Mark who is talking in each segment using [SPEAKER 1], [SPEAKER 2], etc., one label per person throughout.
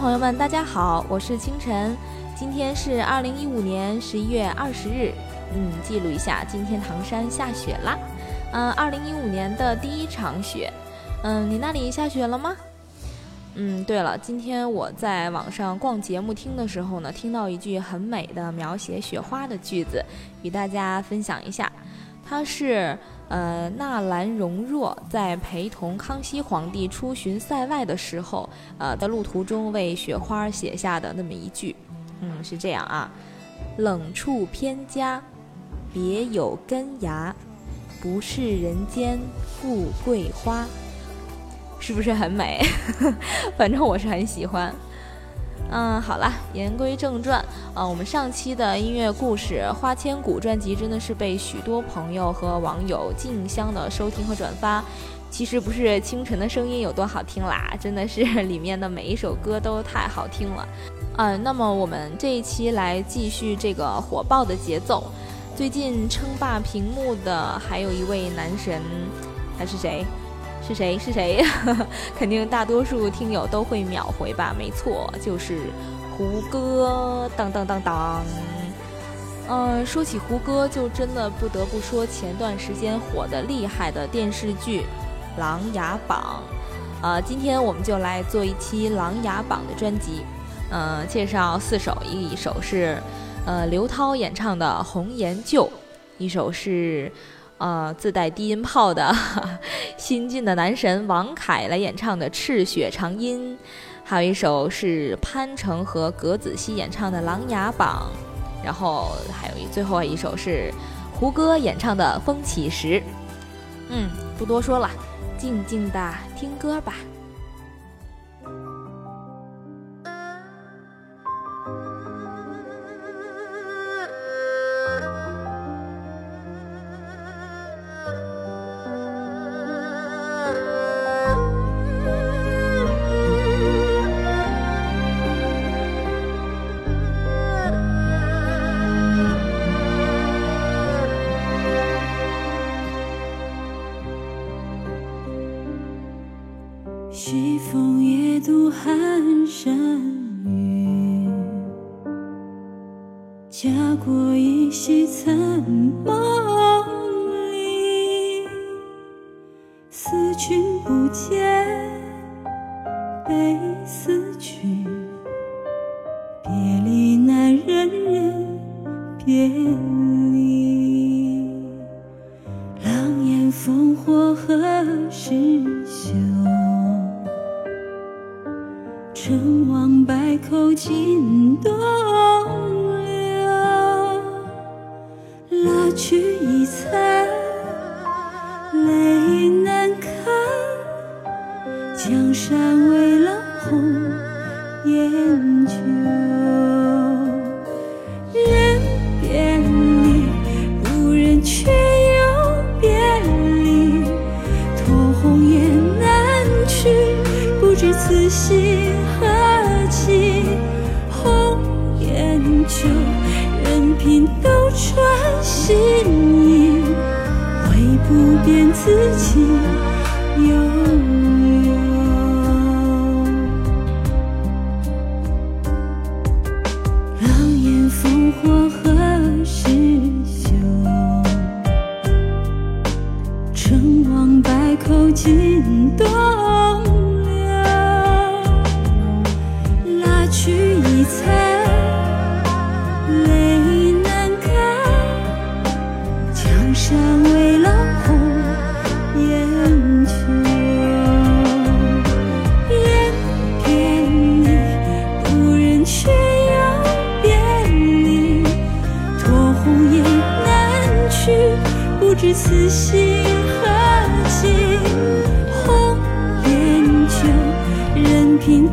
[SPEAKER 1] 朋友们，大家好，我是清晨，今天是二零一五年十一月二十日，嗯，记录一下，今天唐山下雪啦，嗯，二零一五年的第一场雪，嗯，你那里下雪了吗？嗯，对了，今天我在网上逛节目厅的时候呢，听到一句很美的描写雪花的句子，与大家分享一下。它是呃纳兰容若在陪同康熙皇帝出巡塞外的时候，呃的路途中为雪花写下的那么一句。嗯，是这样啊，冷处偏佳，别有根芽，不是人间富贵花。是不是很美？反正我是很喜欢。嗯，好了，言归正传啊，我们上期的音乐故事《花千骨》专辑真的是被许多朋友和网友竞相的收听和转发。其实不是清晨的声音有多好听啦，真的是里面的每一首歌都太好听了。嗯，那么我们这一期来继续这个火爆的节奏。最近称霸屏幕的还有一位男神，他是谁？是谁？是谁？肯定大多数听友都会秒回吧？没错，就是胡歌。当当当当。嗯，说起胡歌，就真的不得不说前段时间火的厉害的电视剧《琅琊榜》。呃，今天我们就来做一期《琅琊榜》的专辑。嗯，介绍四首，一首是呃刘涛演唱的《红颜旧》，一首是。呃，自带低音炮的 新晋的男神王凯来演唱的《赤血长音》，还有一首是潘成和葛子希演唱的《琅琊榜》，然后还有一最后一首是胡歌演唱的《风起时》。嗯，不多说了，静静的听歌吧。
[SPEAKER 2] 过一夕残梦里，思君不见，悲思君，别离难忍忍别离。狼烟烽火何时休？成王败寇尽东。去亦残泪难看江山未便此情悠。知此心何寄红颜旧任凭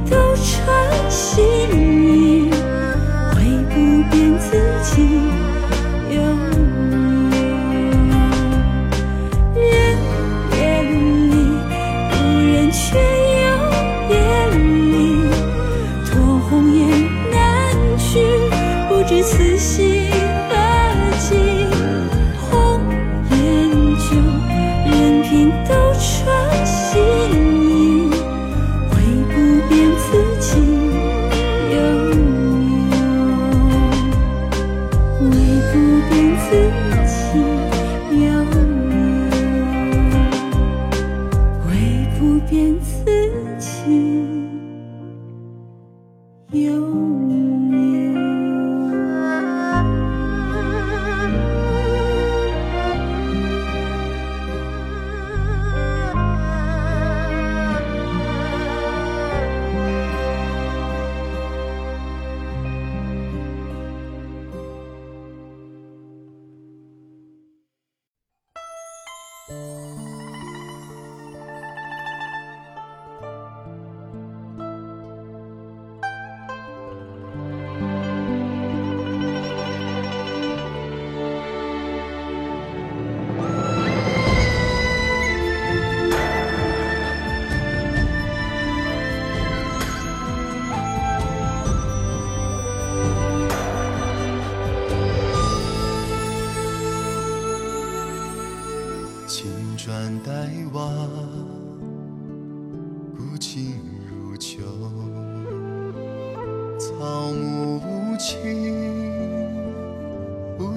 [SPEAKER 2] Música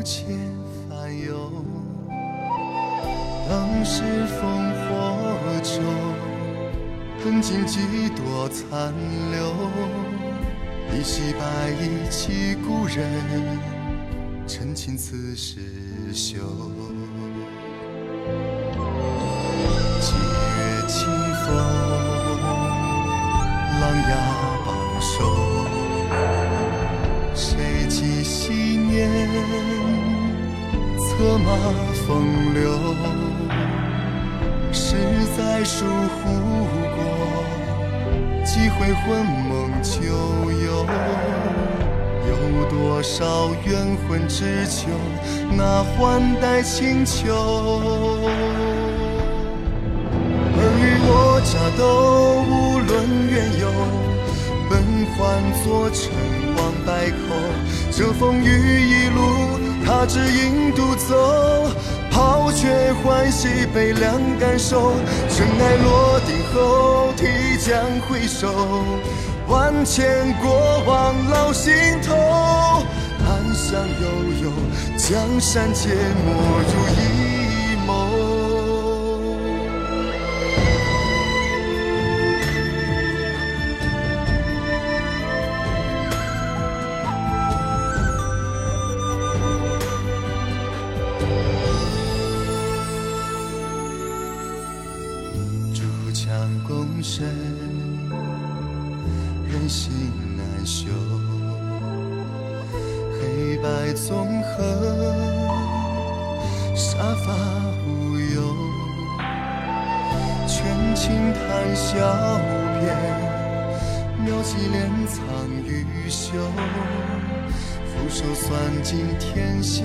[SPEAKER 3] 且烦忧当时烽火中，恨尽几多残留，依稀白衣起故人，陈情此时休。几月清风，策马风流？实在疏忽过几回魂梦旧游，有多少冤魂只求那换代清秋。尔虞我诈都无论缘由，本换作尘王败寇，这风雨一路，他只影独走。抛却欢喜悲凉感受，尘埃落定后，提将回首，万千过往烙心头。暗香悠悠，江山皆没如一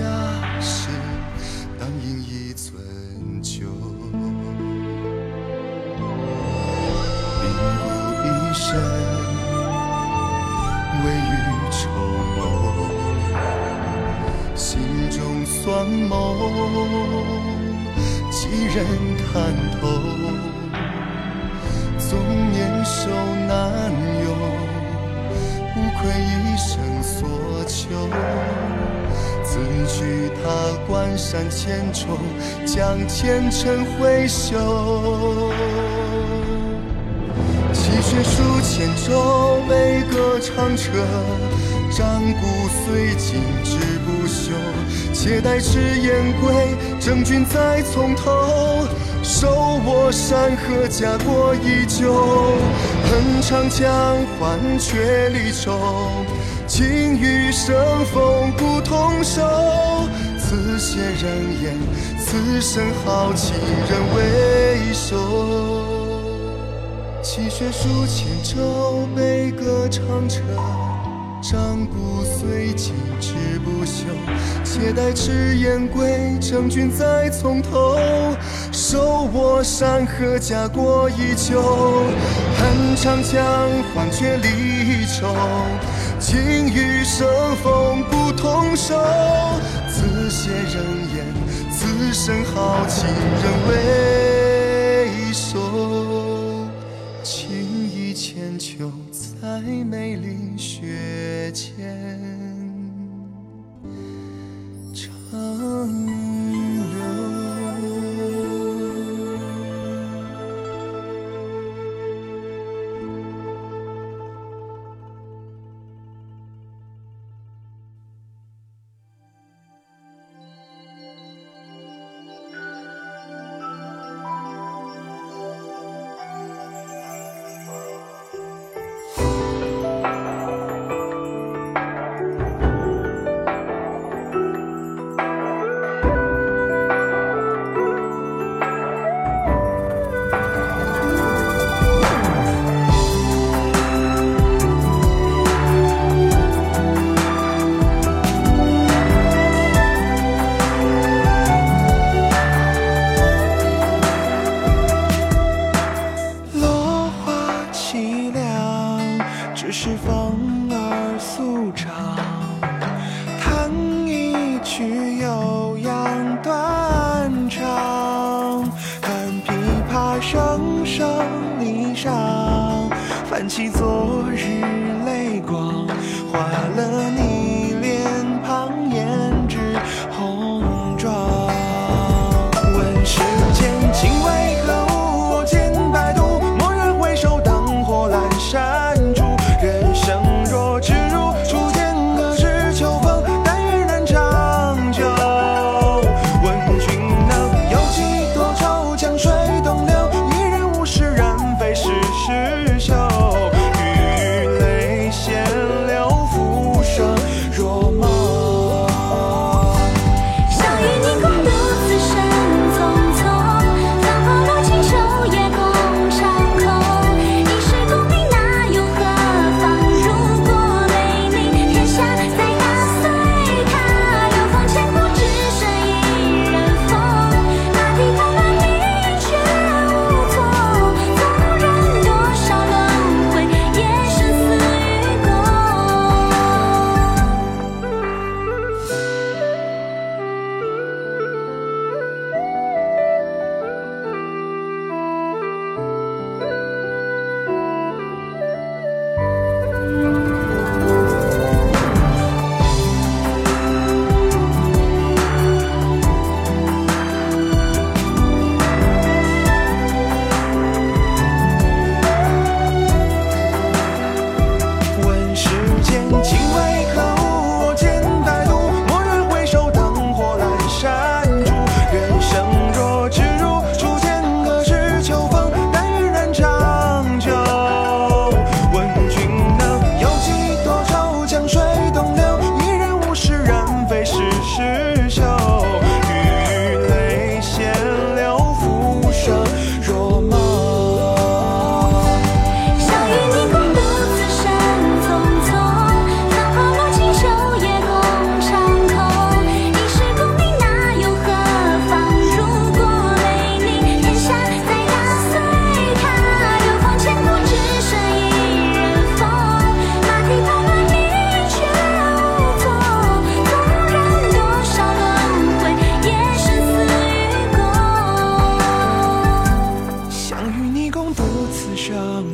[SPEAKER 3] 家事当饮一樽酒病故一身未雨绸缪心中酸谋几人看透山千重，将前尘挥袖。泣血数千轴，悲歌长彻。战鼓虽尽志不休，且待赤焰归，征君再从头。手握山河，家国依旧。恨长江，换却离愁。情与生逢不同手。此血人言，此生豪情人为首。泣血书千轴，悲歌长彻。战鼓虽尽志不休，且待赤焰归，征君再从头。手握山河，家国依旧。恨长江，换却离愁。情与生风不同手。此血人言，此生豪情仍未收。情义千秋，在梅林雪间长。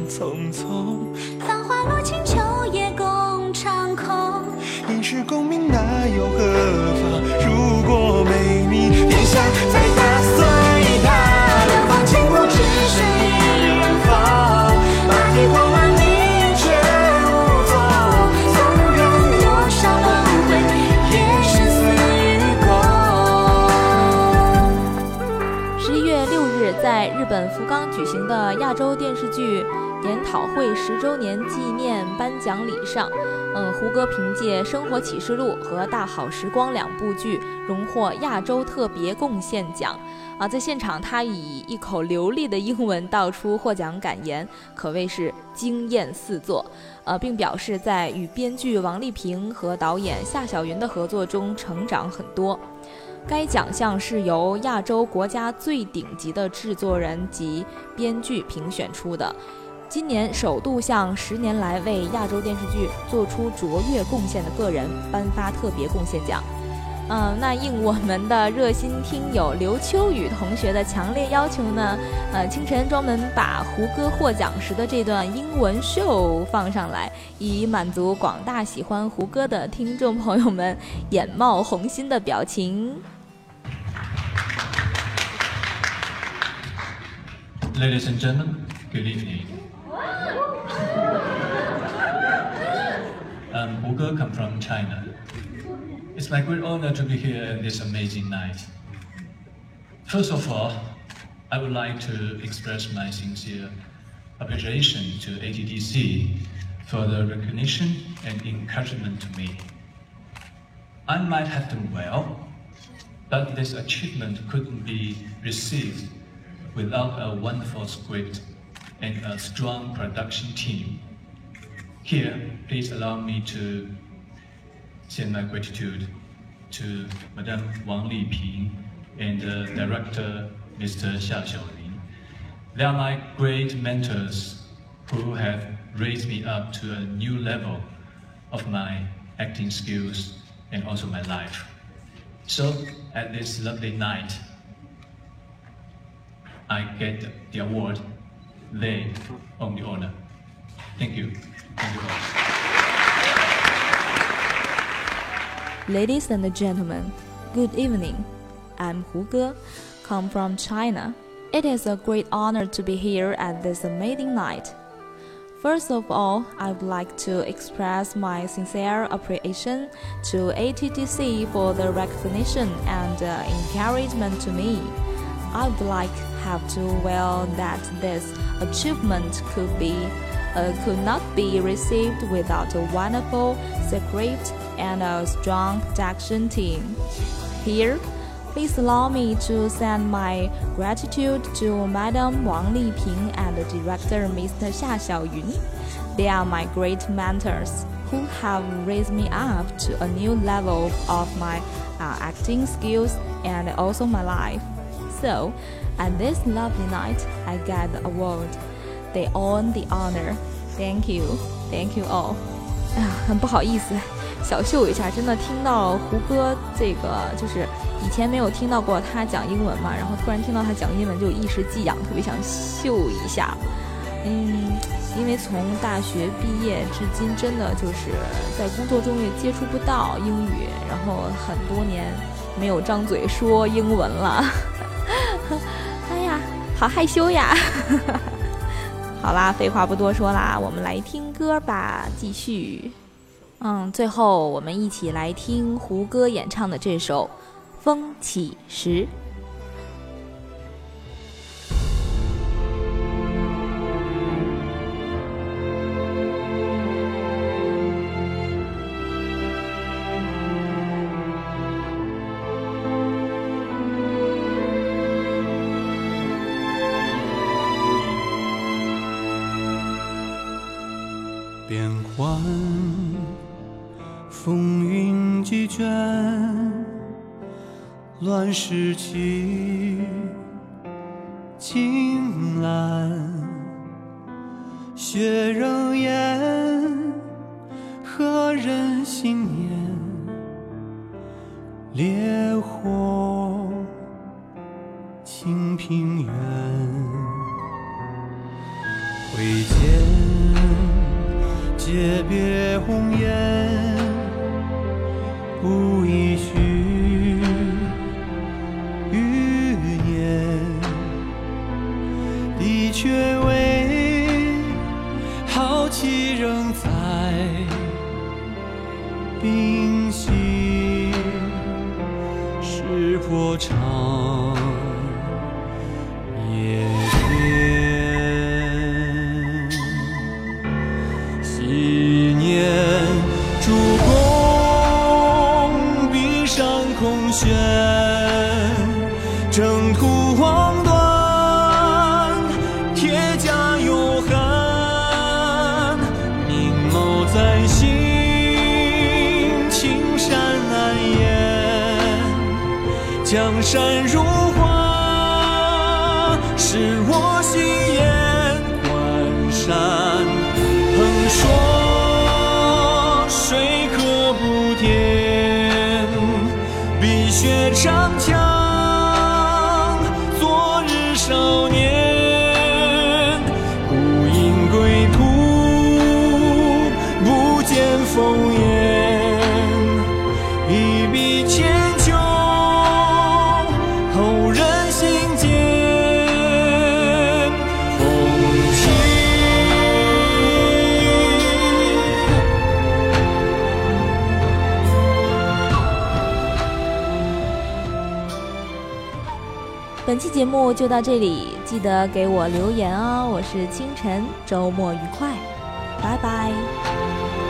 [SPEAKER 4] 匆匆。
[SPEAKER 5] 繁华落尽秋共长空
[SPEAKER 4] 功名那又何妨如果没你大
[SPEAKER 5] 人
[SPEAKER 4] 过纵然
[SPEAKER 5] 多少轮回
[SPEAKER 4] 也死与共
[SPEAKER 1] 十一月六日在日本福冈举行的亚洲电视剧研讨会十周年纪念颁奖礼上，嗯，胡歌凭借《生活启示录》和《大好时光》两部剧荣获亚洲特别贡献奖。啊，在现场，他以一口流利的英文道出获奖感言，可谓是惊艳四座。呃，并表示在与编剧王丽萍和导演夏小云的合作中成长很多。该奖项是由亚洲国家最顶级的制作人及编剧评选出的，今年首度向十年来为亚洲电视剧做出卓越贡献的个人颁发特别贡献奖。嗯，那应我们的热心听友刘秋雨同学的强烈要求呢，呃，清晨专门把胡歌获奖时的这段英文秀放上来，以满足广大喜欢胡歌的听众朋友们眼冒红心的表情。
[SPEAKER 6] Ladies and gentlemen, good evening. Um, Hu Ge come from China. It's my great honor to be here in this amazing night. First of all, I would like to express my sincere appreciation to ATDC for the recognition and encouragement to me. I might have done well, but this achievement couldn't be received without a wonderful script and a strong production team. Here, please allow me to send my gratitude to Madame Wang Liping and uh, Director Mr. Xia Xiaolin. They are my great mentors who have raised me up to a new level of my acting skills and also my life. So, at this lovely night, I get the award. They own the honor. Thank you.
[SPEAKER 1] Ladies and gentlemen, good evening. I'm Hu Ge, come from China. It is a great honor to be here at this amazing night. First of all, I would like to express my sincere appreciation to ATTC for the recognition and uh, encouragement to me. I would like have to well that this achievement could be uh, could not be received without a wonderful script and a strong production team. Here, please allow me to send my gratitude to Madam Wang Liping and director Mr. Xia Xiaoyun. They are my great mentors who have raised me up to a new level of my uh, acting skills and also my life. So, at this lovely night, I get the award. They own the honor. Thank you, thank you all. 哎呀，很不好意思，小秀一下，真的听到胡歌这个，就是以前没有听到过他讲英文嘛，然后突然听到他讲英文，就一时技痒，特别想秀一下。嗯，因为从大学毕业至今，真的就是在工作中也接触不到英语，然后很多年没有张嘴说英文了。哎呀，好害羞呀！好啦，废话不多说啦，我们来听歌吧，继续。嗯，最后我们一起来听胡歌演唱的这首《风起时》。
[SPEAKER 6] 青蓝，雪仍艳，何人心念？烈火，日破长。
[SPEAKER 1] 节目就到这里，记得给我留言哦。我是清晨，周末愉快，拜拜。